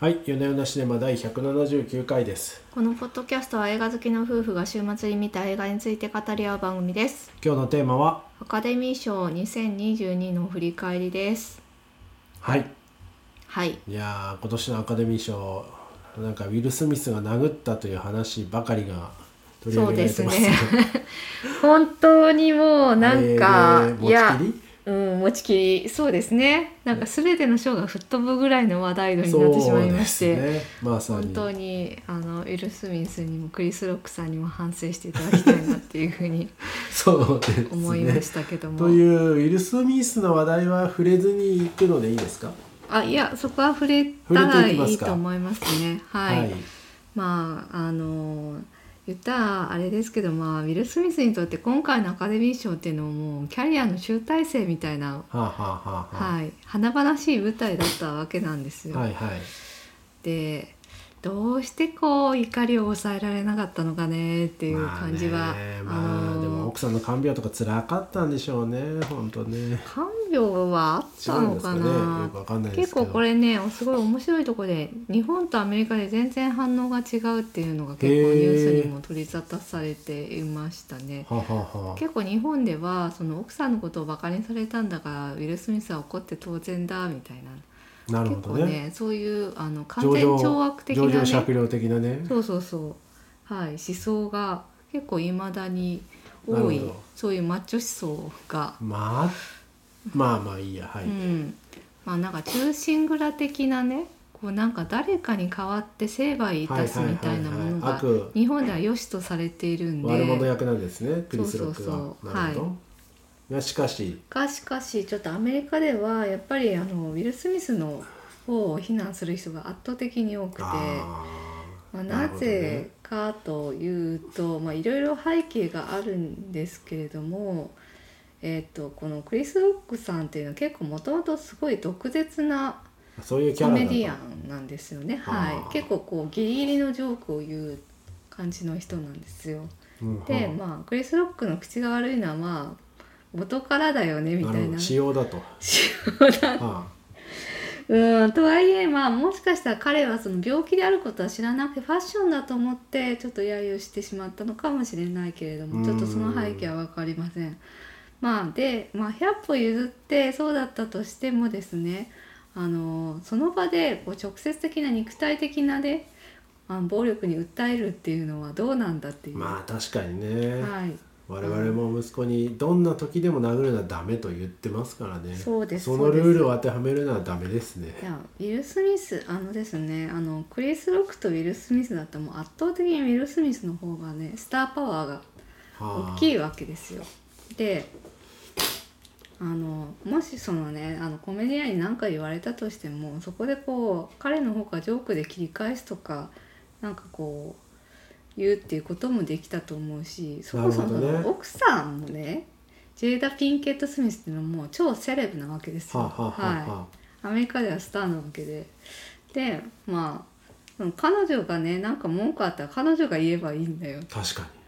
はい、夜な夜なシネマ第179回です。このポッドキャストは映画好きの夫婦が週末に見た映画について語り合う番組です。今日のテーマは、アカデミー賞2022の振り返りです。はい。はい。いやー、今年のアカデミー賞、なんかウィル・スミスが殴ったという話ばかりが取り上そうげられてます。ですね。本当にもうなんか、えーいやうん持ちきりそうですねなんか全ての賞が吹っ飛ぶぐらいの話題度になってしまいまして、ね。まさに。本当にあのウィル・スミスにもクリス・ロックさんにも反省していただきたいなっていうふうに そうですね。思いましたけども、というウィル・スミスの話題は触れずに行くのでいいですか？あいやそこは触れたらいいいと思いますねはい、まああの言ったらあれですけど、まあ、ウィル・スミスにとって今回のアカデミー賞っていうのももうキャリアの集大成みたいな、はあ、はあはあははい、華々しい舞台だったわけなんですよ。あ、はいはい。でどうしてこう怒りを抑えられなかったのかねっていう感じは、まああ、でも奥さんの看病とか辛かったんでしょうね、本当ね。看病はあったのかな？結構これねすごい面白いところで日本とアメリカで全然反応が違うっていうのが結構ニュースにも取り沙汰されていましたね。はあ、はあはあ、結構日本ではその奥さんのことをバカにされたんだからウィル・スミスは怒って当然だみたいななるほどね。ねそういうあの完全懲悪的な上場ね酌量的なね。そうそうそうはい思想が結構いまだに多いそういうマッチョ思想が。まあ、まあまあいいや、はい。うん、まあなんか中心蔵的なねこうなんか誰かに代わって成敗いたすみたいなものが悪、日本では良しとされているんで。悪者役なんですね、クリス・ロックが。そうそうそうなるほど。がしかし、がしかしちょっとアメリカではやっぱりあのウィル・スミスの方を非難する人が圧倒的に多くて。あまあ、なぜかというと、まあ、いろいろ背景があるんですけれども、えー、とこのクリス・ロックさんっていうのは結構もともとすごい毒舌なコメディアンなんですよね、はい、結構こうギリギリのジョークを言う感じの人なんですよ。うんでうん。まあクリス・ロックの口が悪いのはまあ元からだよねみたいな。だと。仕様だ。はうんとはいえまあもしかしたら彼はその病気であることは知らなくてファッションだと思ってちょっと揶揄してしまったのかもしれないけれどうんもちょっとその背景は分かりません。まあで、まあ、100歩譲ってそうだったとしてもですねあのその場でこう直接的な肉体的なねあの暴力に訴えるっていうのはどうなんだっていあ、う。まあ確かにね。はい我々も息子にどんな時でも殴るのはダメと言ってますからね。そうですそのルールを当てはめるのはダメですね。いやウィル・スミスあのですねあのクリス・ロックとウィル・スミスだったらもう圧倒的にウィル・スミスの方がねスターパワーがはあ大きいわけですよ。であのもしそのねあのコメディアンに何か言われたとしてもそこでこう彼の方がジョークで切り返すとかなんかこう言うっていうこともできたと思うしそもそもね奥さんもねジェイダ・ピンケット・スミスっていうのはもう超セレブなわけですよ。はあはあはあはいはアメリカではスターなわけで。でまあ彼女がねなんか文句あったら彼女が言えばいいんだよ。あ確かに。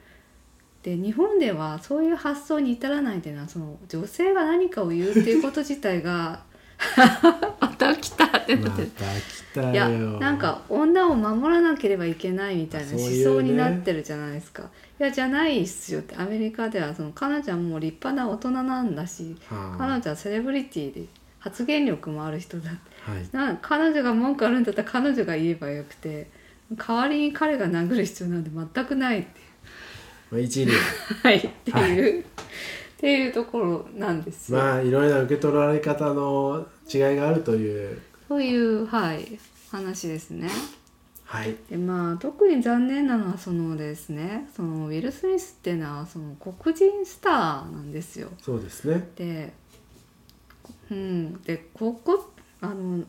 で日本ではそういう発想に至らないっていうのはその女性が何かを言うっていうこと自体が また来たってなまって。た来たよ。いやなんか女を守らなければいけないみたいな思想になってるじゃないですか。いやじゃないっすよって。アメリカではその彼女はもう立派な大人なんだしはあ。彼女はセレブリティで発言力もある人だはい。な彼女が文句あるんだったら彼女が言えばよくて代わりに彼が殴る必要なんて全くないって一理。はい。っていう、っていうところなんですよ。まあいろいろな受け取られ方の違いがあるというそういうはい話ですね。はいでまあ特に残念なのはそのですねそのウィル・スミスっていうのはその黒人スターなんですよ。そうですねで、うん、でここあの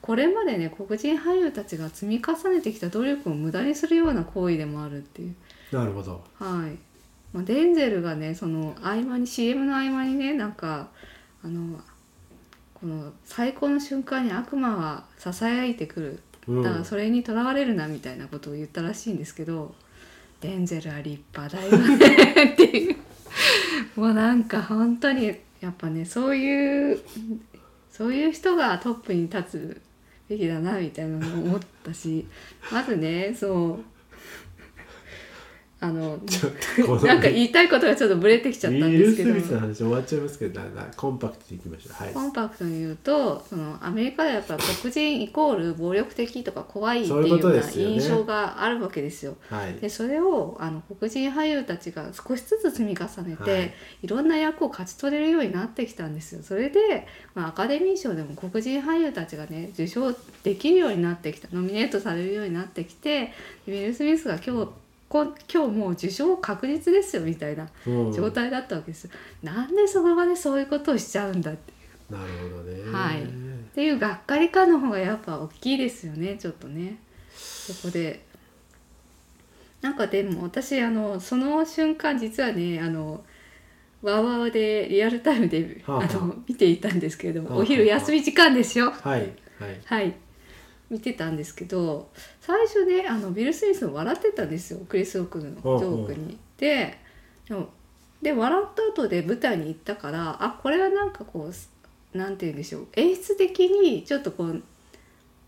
これまでね黒人俳優たちが積み重ねてきた努力を無駄にするような行為でもあるっていう。なるほどはい、まあ、デンゼルがねその合間に CM の合間にねなんかあのこの最高の瞬間に悪魔はささやいてくる。うん。だからそれにとらわれるなみたいなことを言ったらしいんですけど、デンゼルは立派だよねっていう。もうなんか本当にやっぱねそういうそういう人がトップに立つウべきだなみたいなのを思ったしまずねそうあの なんか言いたいことがちょっとブレてきちゃったんウィル・ですけど。スミスの話終わっちゃいますけどななコンパクトにいきましょう。はい。コンパクトに言うとそのアメリカではやっぱ黒人イコール暴力的とか怖いっていうような印象があるわけですよ。はい。でそれをあの黒人俳優たちが少しずつ積み重ねて、はい。い、ろんな役を勝ち取れるようになってきたんですよ。それで、まあ、アカデミー賞でも黒人俳優たちがね受賞できるようになってきたノミネートされるようになってきてウィル・スミスが今日こ今日もう受賞確実ですよみたいなうん。状態だったわけですよ。なんでその場でそういうことをしちゃうんだってなるほどね。はい。っていうがっかり感の方がやっぱ大きいですよねちょっとね。そこで。なんかでも私あのその瞬間実はねあのワーワーでリアルタイムで、はあはあ。あの見ていたんですけれども、はあはあ。お昼休み時間ですよ。はいはい。はい。見てたんですけど最初ねあのビル・スミスも笑ってたんですよクリス・オークのジョークに。ででもで笑った後で舞台に行ったからあこれはなんかこうなんて言うんでしょう演出的にちょっとこう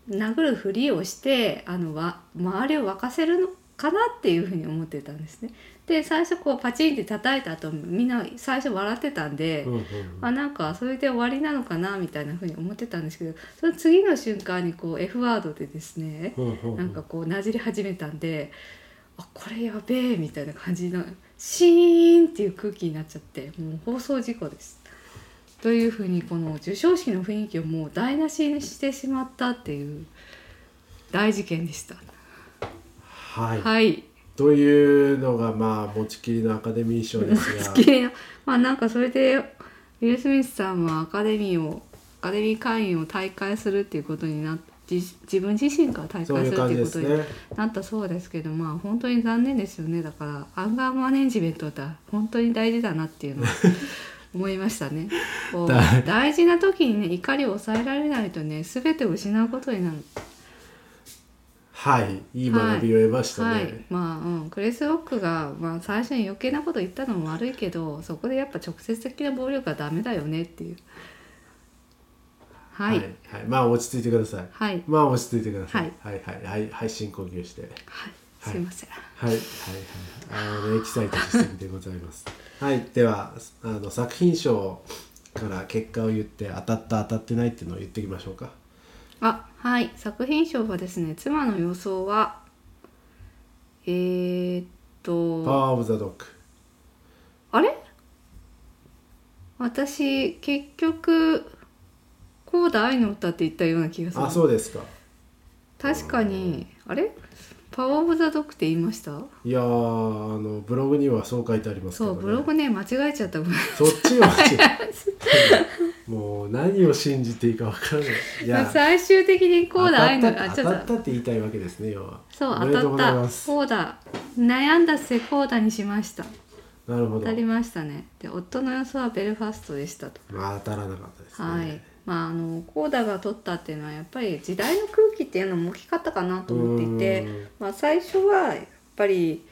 殴るふりをしてあのわ周りを沸かせるのかなっていうふうに思ってたんですね。で最初こうパチンって叩いた後みんな最初笑ってたんで、うんうんあなんかそれで終わりなのかなみたいなふうに思ってたんですけどその次の瞬間にこう F ワードでですねうんうんうんなんかこうなじり始めたんであこれやべえみたいな感じのシーンっていう空気になっちゃってもう放送事故です。というふうにこの授賞式の雰囲気をもう台無しにしてしまったっていう大事件でした。はい。はい。というのがまあ持ちきりのアカデミー賞ですが。好きなまあなんかそれでウィル・スミスさんはアカデミーをアカデミー会員を退会するっていうことになっ自自分自身から退会するっていうことになったそうですけどまあ本当に残念ですよね。だからアンガーマネジメントって本当に大事だなっていうのは 思いましたね。大事な時にね怒りを抑えられないとね全てを失うことになるはいいい学びを得ましたね、はいまあうん。クリス・ロックが、まあ、最初に余計なこと言ったのも悪いけどそこでやっぱ直接的な暴力はダメだよねっていう。はい。はいはい。まあ落ち着いてください。はい。まあ落ち着いてください。ははいはいはい。はい深呼吸して。はい。すいません、はいはいはい。あのエキサイトしすぎでございます。はい。ではあの作品賞から結果を言って当たった当たってないっていうのを言っていきましょうかあはい。作品賞はですね妻の予想はえー、っパとワーオブザドッグあれ？私結局「コーダ愛の歌」って言ったような気がする。あそうですか。確かにあれ？パワーオブザドッグって言いました？いやーあのブログにはそう書いてありますけど、ね、そうブログね間違えちゃったそっちは もう何を信じていいかわからない。いや最終的にこうだ当たった当たったって言いたいわけですね要は。そう当たったこうだ。悩んだ末こうだにしました。なるほど。当たりましたね。で夫の予想はベルファストでしたと。まあ当たらなかったですね。はい。まああのコーダが取ったっていうのはやっぱり時代の空気っていうのも大きかったかなと思っていてうん。まあ、最初はやっぱり、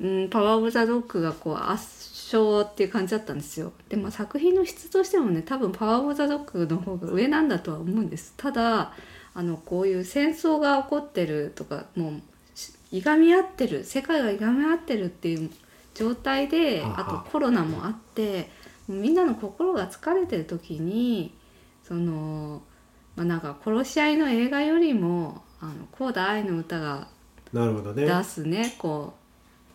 うん、パワー・オブ・ザ・ドッグがこう圧勝っていう感じだったんですよ。で、まあ、作品の質としてもね多分パワー・オブ・ザ・ドッグの方が上なんだとは思うんです。ただあのこういう戦争が起こってるとかもうしいがみ合ってる世界がいがみ合ってるっていう状態ではあとコロナもあってみんなの心が疲れてる時にその、まあ、なんか殺し合いの映画よりも「あのコーダ愛の歌」がなるほどね。出すねこう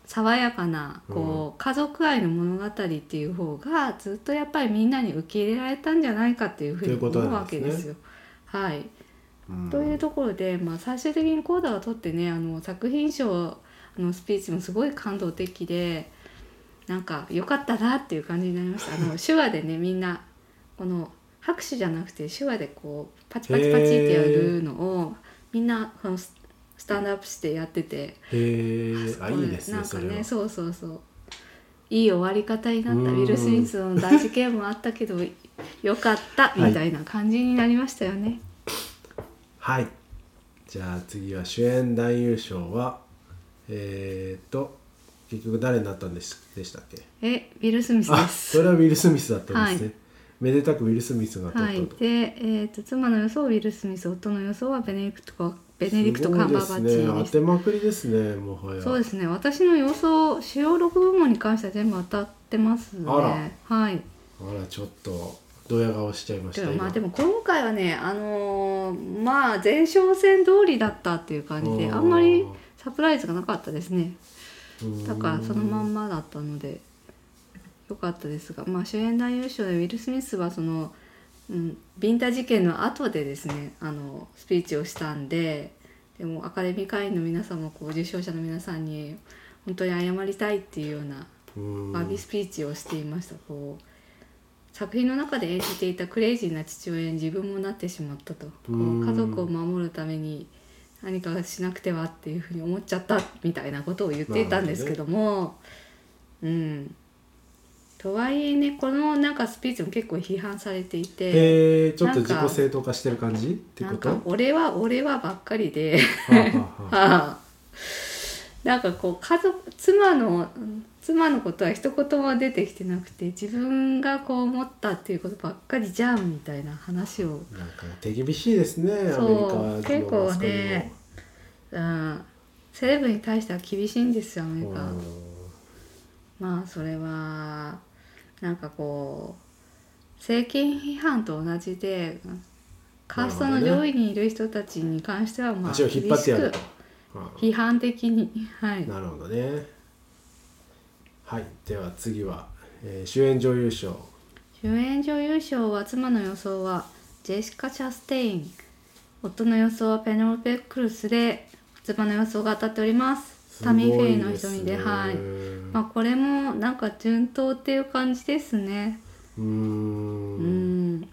爽やかなこう、家族愛の物語っていう方がずっとやっぱりみんなに受け入れられたんじゃないかっていうふうに思うわけですよ。はい、うん。というところで、まあ、最終的にコーダを取ってねあの作品賞のスピーチもすごい感動的でなんか良かったなっていう感じになりました。あの手話でねみんなこの拍手じゃなくて手話でこうパチパチパチってやるのをみんなこのススタンドアップしてやっててへえいいですねなんかねそうそうそう。いい終わり方になったうん。ウィル・スミスの大事件もあったけどよかったみたいな感じになりましたよね。はい。じゃあ次は主演男優賞はえー、っと結局誰になったんでしでしたっけ？えウィル・スミスであす。それはウィル・スミスだったんですね、めでたくウィル・スミスが取はい、ったと、で、えー、と妻の予想はウィル・スミス夫の予想はベネディクトかベネディクト・カンバーバッチです。ね。当てまくりですねもはや。そうですね。私の予想主要6部門に関しては全部当たってますね。あら。はい。あらちょっとドヤ顔しちゃいましたでもまあ今。でも今回はねあのーまあ前哨戦通りだったっていう感じであんまりサプライズがなかったですね。うん。だからそのまんまだったので良かったですが、まあ、主演男優賞でウィル・スミスはその、うん、ビンタ事件の後でですねあのスピーチをしたんででもアカデミー会員の皆さんもこう受賞者の皆さんに本当に謝りたいっていうようなうん。バービースピーチをしていました。こう作品の中で演じていたクレイジーな父親に自分もなってしまったと。家族を守るために何かしなくてはっていうふうに思っちゃったみたいなことを言っていたんですけどもうんとはいえねこのなんかスピーチも結構批判されていてへえちょっと自己正当化してる感じ？ってなんことか俺は俺はばっかりで なんかこう家族妻の妻のことは一言も出てきてなくて自分がこう思ったっていうことばっかりじゃんみたいな話を、なんか手厳しいですねアメリカそうの結構ねうん、セレブに対しては厳しいんですよアメリカ。うんまあそれはなんかこう政権批判と同じでカーストの上位にいる人たちに関してはまあ足を引っ張ってやる。とあ批判的に。はい。なるほどね。はい。では次は、えー主演女優賞。主演女優賞は妻の予想はジェシカ・チャステイン。夫の予想はペネロペ・クルスで妻の予想が当たっております。タミー・フェイの瞳ではいまあこれもなんか順当っていう感じですね。うん。ん。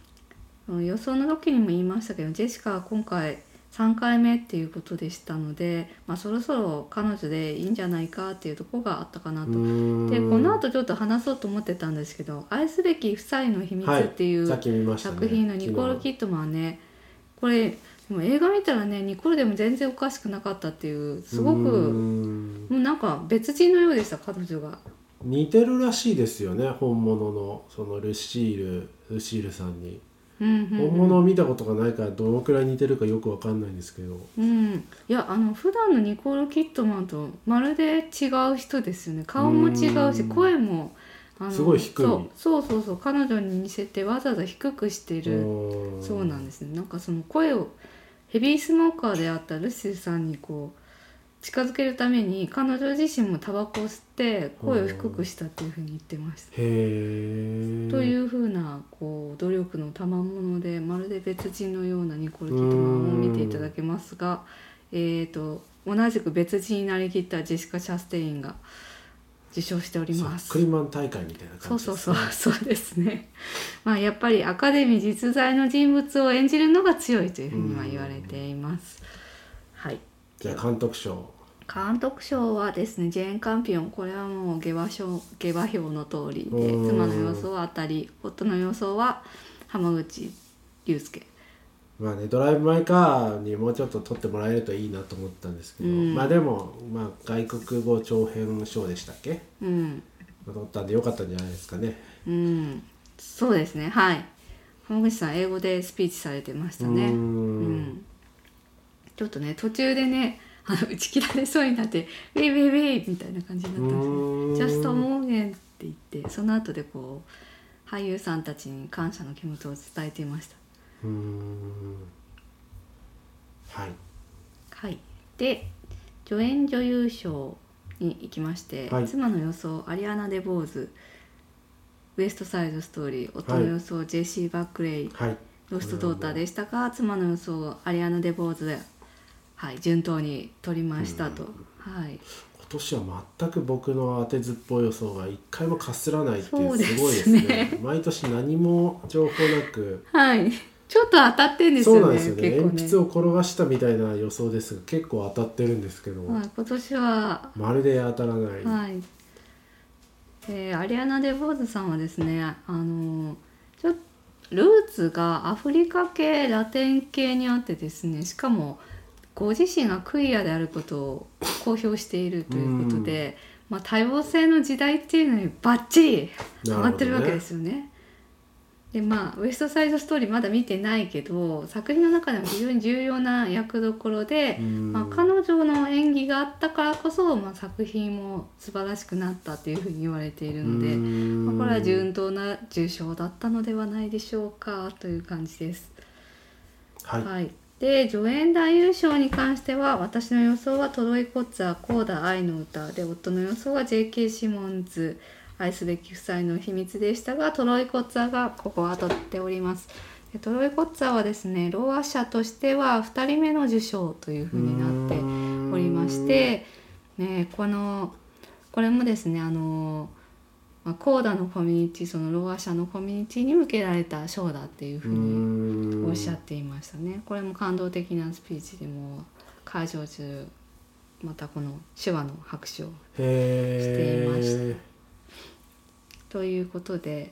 予想の時にも言いましたけどジェシカは今回3回目っていうことでしたので、まあ、そろそろ彼女でいいんじゃないかっていうところがあったかなと。でこの後ちょっと話そうと思ってたんですけど「愛すべき夫妻の秘密」っていう、作品のニコール・キットマンはね。これでも映画見たらねニコールでも全然おかしくなかったっていうすごくん。もうなんか別人のようでした彼女が。似てるらしいですよね本物のそのルシールルシールさんに、うんうんうん。本物を見たことがないからどのくらい似てるかよくわかんないんですけど。うん、いやあの普段のニコール・キットマンとまるで違う人ですよね。顔も違うしうん。声もすごい低い。そうそうそうそう彼女に似せてわざわざ低くしてる。そうなんでですね。なんかその声をヘビースモーカーであったルシーさんにこう近づけるために彼女自身もタバコを吸って声を低くしたっていうふうに言ってました。というふうなこう努力の賜物でまるで別人のようなニコール・キットマンを見ていただけますが、えー、と同じく別人になりきったジェシカ・チャステインが受賞しております。クリマン大会みたいなそうそう感じですそうそうですね。まあやっぱりアカデミー実在の人物を演じるのが強いというふうには言われています。はい。じゃあ監督賞監督賞はですねジェーン・カンピオンこれはもう下馬賞下馬評の通りでうん妻の予想は当たり夫の予想は浜口竜介まあねドライブ・マイ・カーにもうちょっと取ってもらえるといいなと思ったんですけど、うん。まあでも、まあ、外国語長編賞でしたっけ？うん。まあ取ったんでよかったんじゃないですかね。うん。そうですねはい。浜口さん英語でスピーチされてましたね。うん。ん。ちょっとね途中でねあの打ち切られそうになって「ウェイウェイウェイ」みたいな感じになったんですジャストモーゲンって言ってその後でこう俳優さんたちに感謝の気持ちを伝えていましたはい。はい。で助演女優賞に行きまして、はい。妻の予想アリアナ・デ・ボーズウエストサイドストーリー夫の予想、ジェシー・バックレイはい。ロストドーターでしたが妻の予想アリアナ・デ・ボーズで、はい、順当に取りましたと、はい、今年は全く僕の当てずっぽい予想が一回もかすらないっていそうすごいですね。毎年何も情報なくはい、ちょっと当たってんですそうよねなんですよね。ね。鉛筆を転がしたみたいな予想ですが結構当たってるんですけど、はい、今年は。まるで当たらない、はい、えーアリアナ・デ・ボーズさんはですねあのちょっルーツがアフリカ系ラテン系にあってですねしかもご自身がクイアであることを公表しているということで、まあ、多様性の時代っていうのにバッチリハマってるわけですよね。でまあウエストサイドストーリーまだ見てないけど作品の中でも非常に重要な役どころで、うんまあ、彼女の演技があったからこそ、まあ、作品も素晴らしくなったというふうに言われているので、まあ、これは順当な受賞だったのではないでしょうかという感じです。はい、はい、で助演男優賞に関しては私の予想はトロイ・コッツァー「コーダ愛の歌」で夫の予想は J.K. シモンズ愛すべき夫妻の秘密でしたがトロイ・コッツァーがここは取っております。でトロイ・コッツァーはですねローア社としては2人目の受賞というふうになっておりまして、ね、このこれもですねあの、まあ、コーダのコミュニティそのローア社のコミュニティに向けられた賞だっていうふうにおっしゃっていましたね。これも感動的なスピーチでもう会場中またこの手話の拍手をしていまということで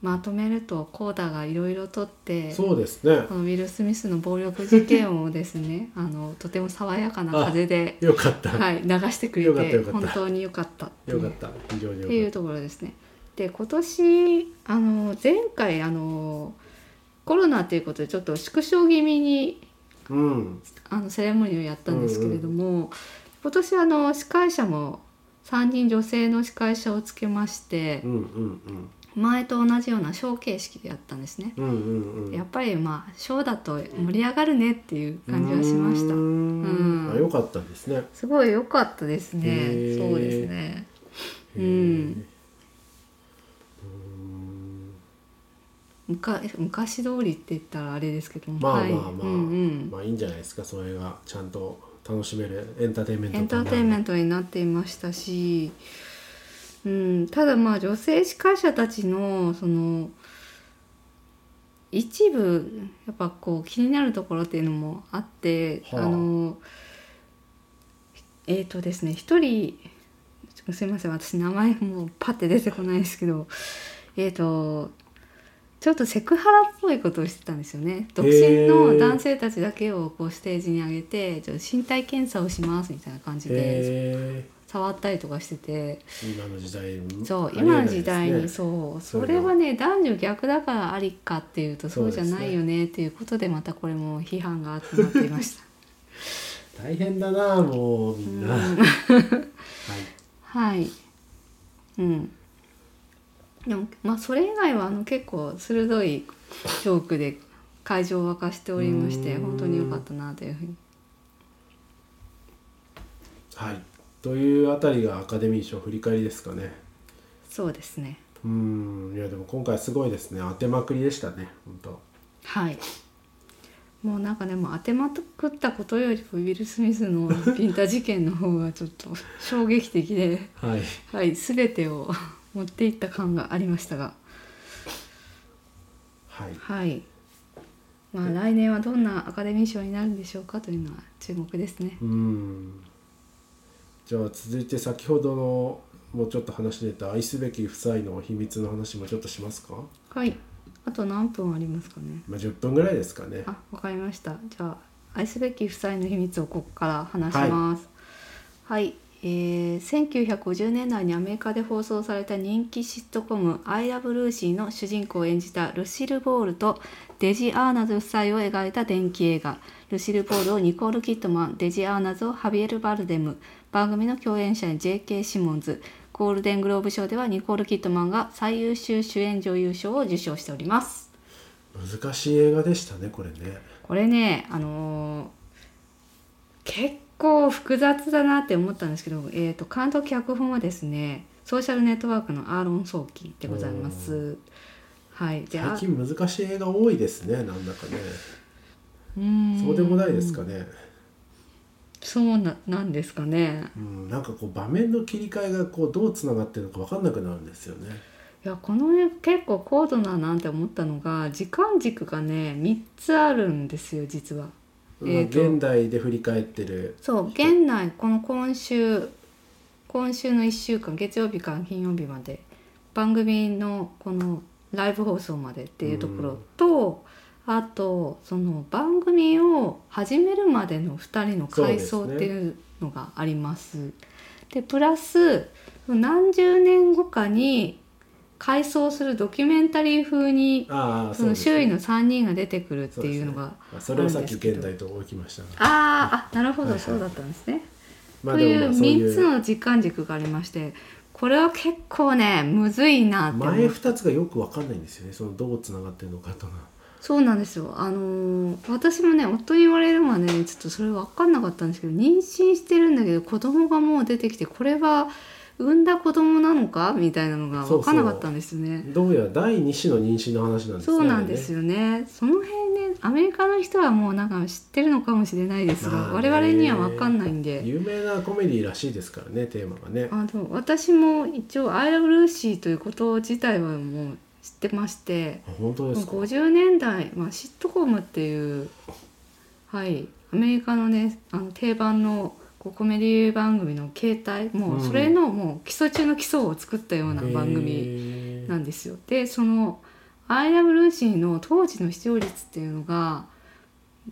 まとめるとコーダがいろいろとってそうですね。このウィル・スミスの暴力事件をですね あのとても爽やかな風で、よかった、はい、流してくれて本当に良かったよかった。非常によかっっていうところですね。で今年あの前回あのコロナということでちょっと縮小気味にたうん。あのセレモニーをやったんですけれども、今年あの司会者も3人女性の司会者をつけまして前と同じようなショー形式でやったんですね。やっぱりまあショーだと盛り上がるねっていう感じはしました。うー。ん。うん。あ良かったですね。すごい良かったですね。そうですね。うん。昔通りって言ったらあれですけどまあまあまあ、まあいいんじゃないですかそれが。ちゃんと楽しめるエンターテインメントエンターテインメントになっていましたし、うん、ただまあ女性司会者たちのその一部やっぱこう気になるところっていうのもあって、はあ。あのえっ、とですね一人すいません私名前もうパッて出てこないですけどえっ、とちょっとセクハラっぽいことをしてたんですよね。独身の男性たちだけをこうステージに上げてちょっと身体検査をしますみたいな感じでへ触ったりとかしてて。ー今の時代にそう今の時代にそう。それはね男女逆だからありかっていうとそうじゃないよねっていうことでまたこれも批判が集まっていました。大変だなもうみんな、はい。はい。うん。でもまあそれ以外はあの結構鋭いジョークで会場を沸かしておりましてうん。本当に良かったなというふうに。はい。というあたりがアカデミー賞振り返りですかね。そうですね。うん。いやでも今回すごいですね。当てまくりでしたね。本当。はい。もうなんかでも当てまくったことよりもウィル・スミスのピンタ事件の方がちょっと衝撃的で、はい。はい、全てを持っていった感がありましたが、はいはい。まあ来年はどんなアカデミー賞になるんでしょうかというのは注目ですね。うんじゃあ続いて先ほどのもうちょっと話出た愛すべき夫妻の秘密の話もちょっとしますか、はい。あと何分ありますかね。まあ、10分ぐらいですかねあ、わかりました。じゃあ愛すべき夫妻の秘密をここから話します。はい。えー、1950年代にアメリカで放送された人気シットコム「アイラブ・ルーシー」の主人公を演じたルシル・ボールとデジ・アーナズ夫妻を描いた電気映画。ルシル・ボールをニコール・キットマンデジ・アーナズをハビエル・バルデム。番組の共演者に J.K. シモンズ。ゴールデングローブ賞ではニコール・キットマンが最優秀主演女優賞を受賞しております。難しい映画でしたねこれね。これねあのー結構複雑だなって思ったんですけど、えー、と監督脚本はですねソーシャルネットワークのアーロン・ソーキーでございます。はい、であ最近難しい映画多いですねなんだかね。うーん。そうでもないですかね。そうななんですかね。うん。なんかこう場面の切り替えがこうどうつながってるのか分かんなくなるんですよね。いやこのね結構高度だなって思ったのが時間軸がね3つあるんですよ実は。まあえーと現代で振り返ってるそう現内この今週今週の1週間月曜日から金曜日まで番組のこのライブ放送までっていうところと、あとその番組を始めるまでの2人の回想っていうのがあります。でプラス何十年後かに回想するドキュメンタリー風にその周囲の3人が出てくるっていうのがそれをさっき現代と置きましたがあーあなるほどそうだったんですね。まあというでもまあそう3つの時間軸がありましてこれは結構ねむずいなって思前う2つがよく分かんないんですよね。そのどうつながってるのかとか。そうなんですよ。あのー私もね夫に言われるまでねちょっとそれ分かんなかったんですけど妊娠してるんだけど子供がもう出てきてこれは産んだ子供なのかみたいなのが分かんなかったんですよね。どうやら第2子の妊娠の話なんですねそうなんですよよね。その辺ね、アメリカの人はもうなんか知ってるのかもしれないですが、まあね我々には分かんないんで。有名なコメディらしいですからねテーマがねあの私も一応「アイラブルーシー」ということ自体はもう知ってましてあ本当ですか？50年代、まあ、シットコムっていうはいアメリカのねあの定番のこうコメディ番組の形態もうそれのもう基礎中の基礎を作ったような番組なんですよ。でその「アイラブルーシー」の当時の視聴率っていうのが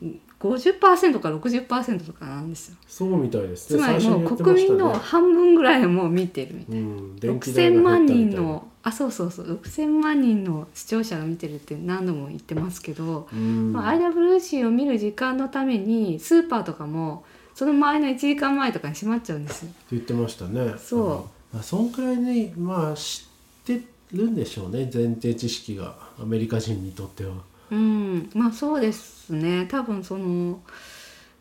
うん50%か60%とかなんですよ。そうみたいです。つまりもう国民の半分ぐらいはもう見てるみたいな。うん、電気代6,000が万人のあそうそうそう。6,000万人の視聴者が見てるって何度も言ってますけどうん。まあ、アイラブルーシーを見る時間のためにスーパーとかもその前の1時間前とかに閉まっちゃうんですよ。って言ってましたね。そう。うん。あそんくらいにまあ知ってるんでしょうね。前提知識が。アメリカ人にとっては。うん、まあそうですね。多分その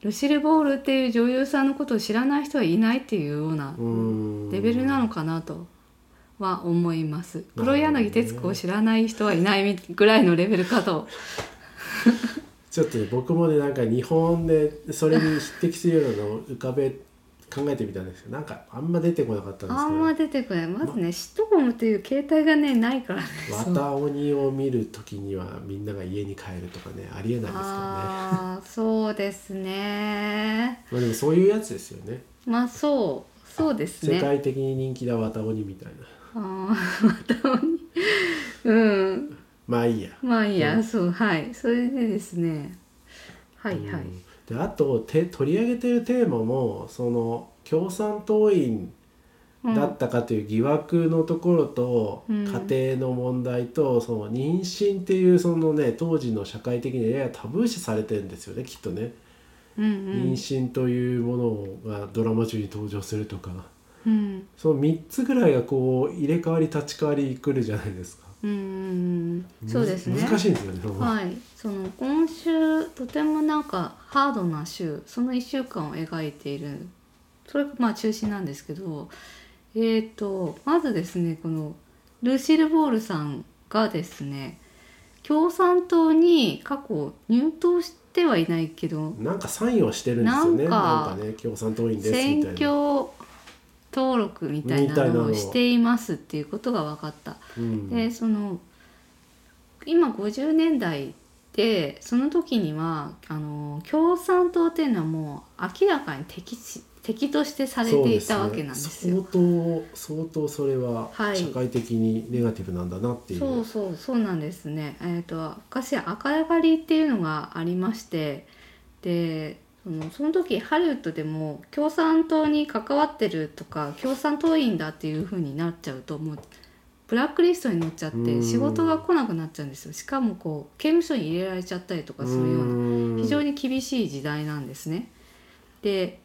ルシル・ボールっていう女優さんのことを知らない人はいないっていうようなうん。レベルなのかなとは思います。黒柳徹子を知らない人はいないぐらいのレベルかと。ちょっとね僕もねなんか日本でそれに匹敵するようなのを浮かべ考えてみたんですけどなんかあんま出てこなかったんですけど。あんま出てこない。まずね、シットコムっていう形態がねないからね。綿鬼を見る時にはみんなが家に帰るとかねありえないですからねああそうですねまあでもそういうやつですよね。まあそうそうですね。世界的に人気だ綿鬼みたいな。ああまた鬼うんまあいいや。まあいいや、うん。そうはい。それでですね。はいはい、うん。であとて取り上げてるテーマもその共産党員だったかという疑惑のところと、うん。家庭の問題とその妊娠っていうそのね当時の社会的にややタブー視されてるんですよねきっとね、うんうん。妊娠というものがドラマ中に登場するとか。うん。その3つぐらいがこう入れ替わり立ち替わりくるじゃないですかうんうんそうですね。難しいんですよね、はい。その今週とてもなんかハードな週。その1週間を描いている。それがまあ中心なんですけど。えー、とまずですねこのルーシル・ボールさんがですね共産党に過去入党してはいないけど。なんかサインをしてるんですよね。ななんんかかね共産党員ですみ選たいな。挙登録みたいなのをしていますっていうことが分かった。うんでその今50年代でその時にはあの共産党っていうのはもう明らかに敵し敵としてされていたわけなんですよ。そうね、相当相当それははい社会的にネガティブなんだなっていう、そうそうそうなんですね。えっ、と昔赤狩りっていうのがありましてでそのその時ハリウッドでも共産党に関わってるとか共産党員だっていう風になっちゃうともうブラックリストに載っちゃっうん。て仕事が来なくなっちゃうんですよ。しかもこう刑務所に入れられちゃったりとかするような非常にに厳しい時代なんですね。で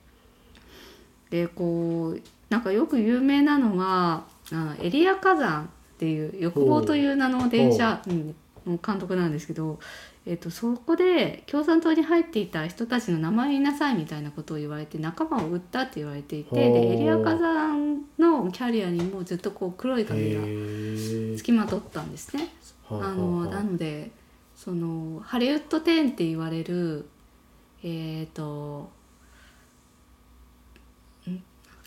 でこうなんかよく有名なのがあのエリア火山っていう欲望という名の電車う。ん。の監督なんですけど、えっとそこで共産党に入っていた人たちの名前言いなさいみたいなことを言われて仲間を撃ったって言われていてでエリア火山のキャリアにもずっとこう黒い髪がへつきまとったんですね。はあのなのでそのハリウッド10って言われるえっ、とん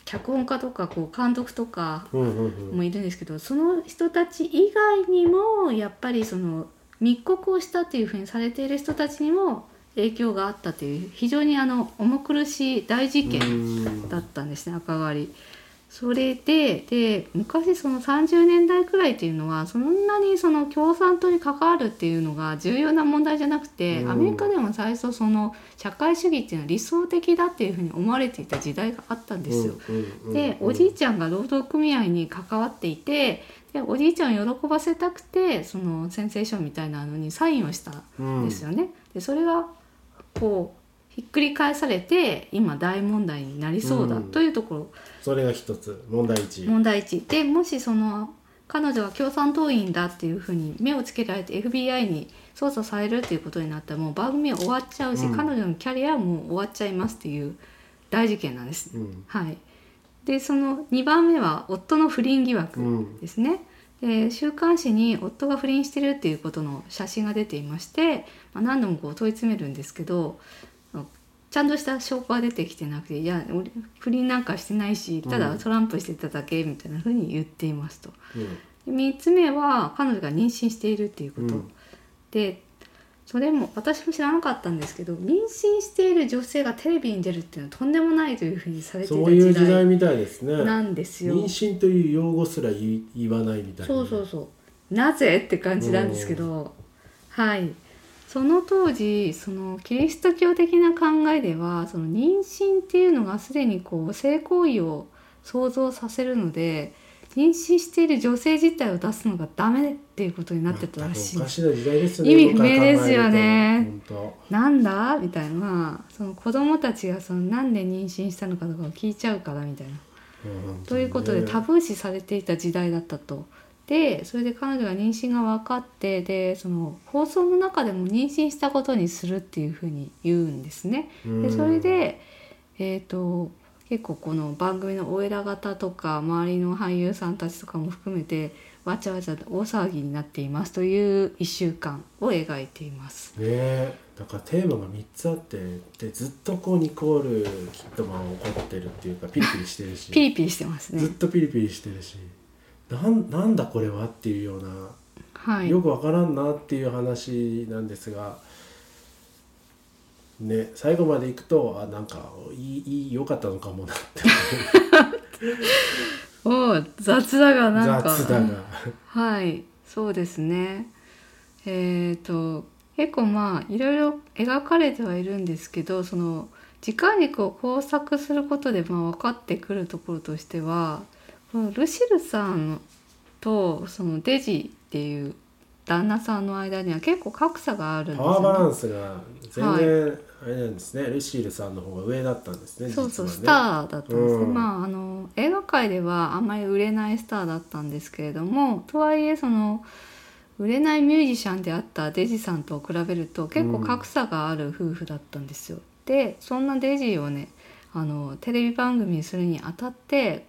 脚本家とかこう監督とかもいるんですけどその人たち以外にもやっぱりその密告をしたっていうふうにされている人たちにも影響があったという非常にあの重苦しい大事件うんだったんですね赤狩り。それでで昔その30年代くらいっていうのはそんなにその共産党に関わるっていうのが重要な問題じゃなくて、うんアメリカでも最初その社会主義っていうのは理想的だっていうふうに思われていた時代があったんですよ。うんうんうんでおじいちゃんが労働組合に関わっていてでおじいちゃんを喜ばせたくてその宣誓書みたいなのにサインをしたんですよね。でそれがこうひっくり返されて今大問題になりそうだうん。というところ、それが一つ問題一。問題1でもしその彼女は共産党員だっていうふうに目をつけられて FBI に捜査されるっていうことになったらもう番組は終わっちゃうし、うん。彼女のキャリアはもう終わっちゃいますっていう大事件なんです。うん。はい、でその2番目は夫の不倫疑惑うんですね。で週刊誌に夫が不倫してるっていうことの写真が出ていまして、まあ、何度もこう問い詰めるんですけどちゃんとした証拠が出てきてなくて「いや俺不倫なんかしてないしただトランプしてただけ」みたいなふうに言っていますと。うん。で3つ目は彼女が妊娠しているっていうこと、うん。でそれも私も知らなかったんですけど妊娠している女性がテレビに出るっていうのはとんでもないというふうにされていそういうた時代みたいですね。なんですよ。妊娠という用語すら言わないみたいな。そうそうそう。なぜ？って感じなんですけど。はいその当時そのキリスト教的な考えではその妊娠っていうのがすでにこう性行為を想像させるので妊娠している女性自体を出すのがダメっていうことになってたらしい意味不明ですよね。なんだみたいな。その子供たちがそのなんで妊娠したのかとかを聞いちゃうからみたいな。ということでタブー視されていた時代だったと。でそれで彼女が妊娠が分かってでその放送の中でも妊娠したことにするっていうふうに言うんですね。でそれで、えー、と結構この番組のお偉方とか周りの俳優さんたちとかも含めてわちゃわちゃ大騒ぎになっていますという1週間を描いています。ねえだからテーマが3つあってでずっとこうニコール・キットマン怒ってるっていうかピリピリしてるし ピリピリしてますねずっ。とピリピリしてるしなんなんだこれはっていうような、はい。よくわからんなっていう話なんですがね最後までいくとあなんかいいいい良かったのかもなって おう雑だがなんか。雑だが。はい。そうですね。えっ、と結構まあいろいろ描かれてはいるんですけどその時間軸を工作することでまあ分かってくるところとしてはルシルさんとそのデジっていう旦那さんの間には結構格差があるんですよ、ね。パワーバランスが全然あれなんですね、ルシールさんの方が上だったんですねそうそう、ね。スターだったんですね、うん。まああの映画界ではあんまり売れないスターだったんですけれどもとはいえその売れないミュージシャンであったデジさんと比べると結構格差がある夫婦だったんですよ。でそんなデジをねあのテレビ番組にするにあたって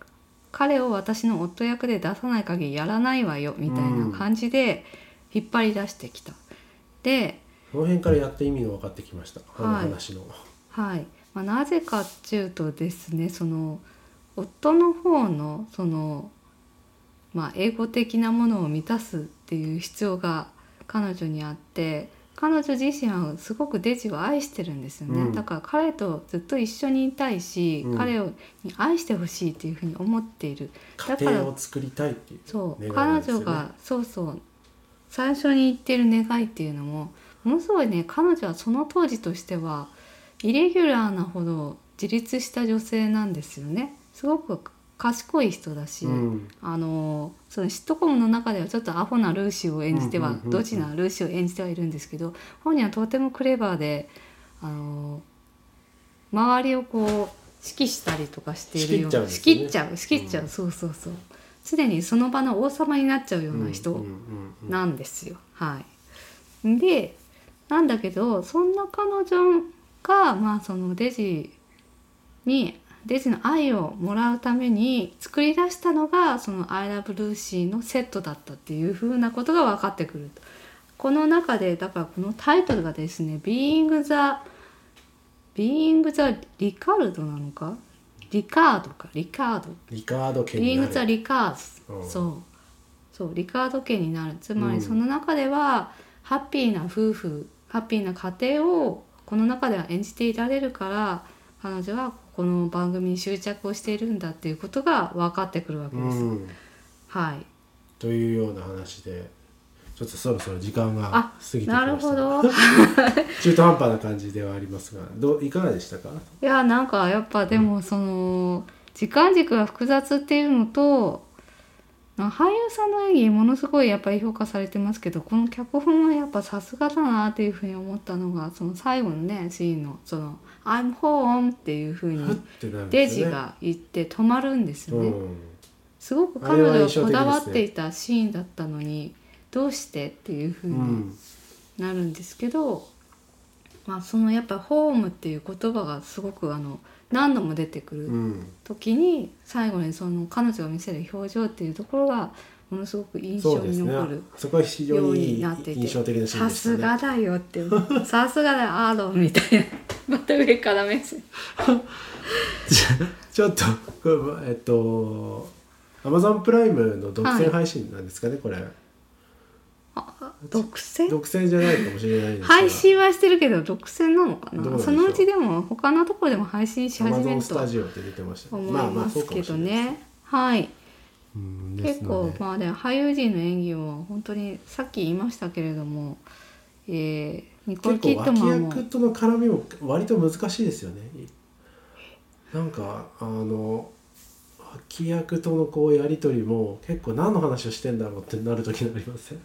彼を私の夫役で出さない限りやらないわよみたいな感じで引っ張り出してきた。でその辺からやって意味が分かってきました、はい。話の。はい、まあ、なぜかっていうとですねその夫の方のその、まあ、英語的なものを満たすっていう必要が彼女にあって彼女自身はすごくデジを愛してるんですよね、うん。だから彼とずっと一緒にいたいし、うん。彼をに愛してほしいっていうふうに思っている。家だから庭を作りたいっていうそう、彼女がそうそう最初に言ってる願いっていうのもものすごいね彼女はその当時としてはイレギュラーなほど自立した女性なんですよね。すごく賢い人だし、うん。あのそのシットコムの中ではちょっとアホなルーシーを演じては、うんうんうんうん。ドジなルーシーを演じてはいるんですけど本人はとてもクレバーであの周りをこう指揮したりとかしているような仕切っちゃう仕切っちゃう仕切っちゃう、うんそうそうそう。常にその場の王様になっちゃうような人うんうんうん。なんですよ。はい、でなんだけどそんな彼女が、まあ、そのデジにデジの愛をもらうために作り出したのがその「I love Lucy」のセットだったっていうふうなことが分かってくると。この中でだからこのタイトルがですね「Being the Being the リカルド」なのか？リカードか？リカードリカード家ビーング・ザ・リカーズ、うん。そう。そうリカード家になる。つまうん。りその中では、ハッピーな夫婦ハッピーな家庭をこの中では演じていられるから彼女はこの番組に執着をしているんだっていうことが分かってくるわけうです。んはい。というような話でちょっとそろそろ時間があ過ぎてきまなるほど。中途半端な感じではありますがどういかがでしたか？いやなんかやっぱでもその時間軸が複雑っていうのとな俳優さんの演技ものすごいやっぱり評価されてますけどこの脚本はやっぱさすがだなっていうふうに思ったのがその最後のねシーンのその「I'm home」っていうふうにデジが言って止まるんですよね。うんすごく彼女がこだわっていたシーンだったのにどうしてっていうふうにうんなるんですけど、まあそのやっぱり「ホーム」っていう言葉がすごくあの何度も出てくるうん時に最後にその彼女が見せる表情っていうところがものすごく印象に残るそこは非常にいいになっていて印象的なシーンさでしたね。すがだよって。さすがだよアーロンみたいな。また上から目線。ちょっとえっとアマゾンプライムの独占配信なんですかね、これ。あ独占？独占じゃないかもしれないですが。配信はしてるけど独占なのかな？そうのうちでも他のところでも配信し始めるとゾンスタジオって出てましたね。思いまあまあそうけどかもしれないですね。はい結構まあね俳優陣の演技も本当にさっき言いましたけれども、えー、ニコル・キッドマンも脇役との絡みも割と難しいですよね。なんかあの脇役とのこうやり取りも結構何の話をしてんだろうってなる時になりません？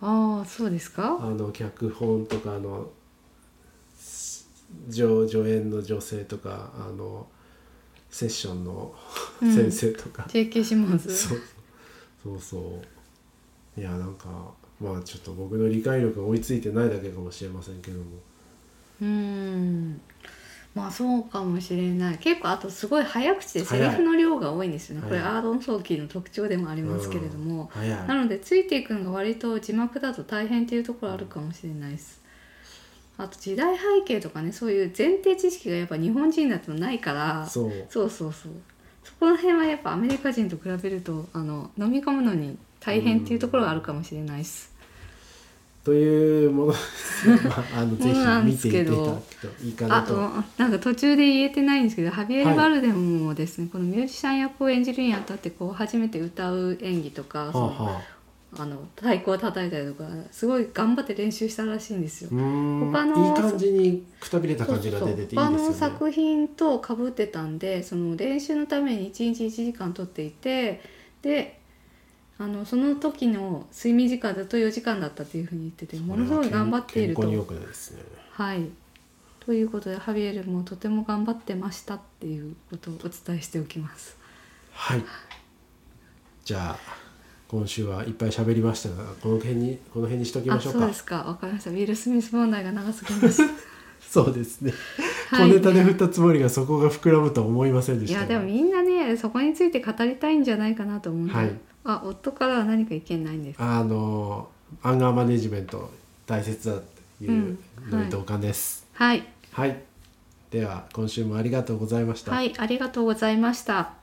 ああそうですか？あの脚本とかあの助助演の女性とかあのセッションのうん。先生とか、J.K. シモンズそう。そうそう。いやなんかまあちょっと僕の理解力が追いついてないだけかもしれませんけども。うーん。まあそうかもしれない。結構あとすごい早口でセリフの量が多いんですよね。これアーロン・ソーキーの特徴でもありますけれども、早い。なのでついていくのが割と字幕だと大変っていうところあるかもしれないですあと時代背景とかねそういう前提知識がやっぱ日本人だとないからそう。そうそうそう。そこら辺はやっぱアメリカ人と比べるとあの飲み込むのに大変っていうところがあるかもしれないです。というものあ、あの ぜひ見ていただくといいかなと。あとなんか途中で言えてないんですけどハビエル・はいバルデムもですね、このミュージシャン役を演じるにあたってこう初めて歌う演技とか、はあはああの太鼓を叩いたりとかすごい頑張って練習したらしいんですよ。他のいい感じにくたびれた感じが出てていいですよ他ねの作品とかぶってたんでその練習のために1日1時間取っていてであのその時の睡眠時間だと4時間だったっていうふうに言っててものすごい頑張っていると。健康に良くないですね。はい。ということでハビエルもとても頑張ってましたっていうことをお伝えしておきます。はい。じゃあ今週はいっぱい喋りましたがこの辺にこの辺にしときましょうか。あそうですか。わかりました。ウィル・スミス問題が長すぎました そうですね、はい。小ネタで振ったつもりがそこが膨らむとは思いませんでしたいやでもみんなねそこについて語りたいんじゃないかなと思うはい。あ夫からは何か意見ないんですか？あのアンガーマネジメント大切だっていうのに同感です、はい。はい。では今週もありがとうございました、はい。ありがとうございました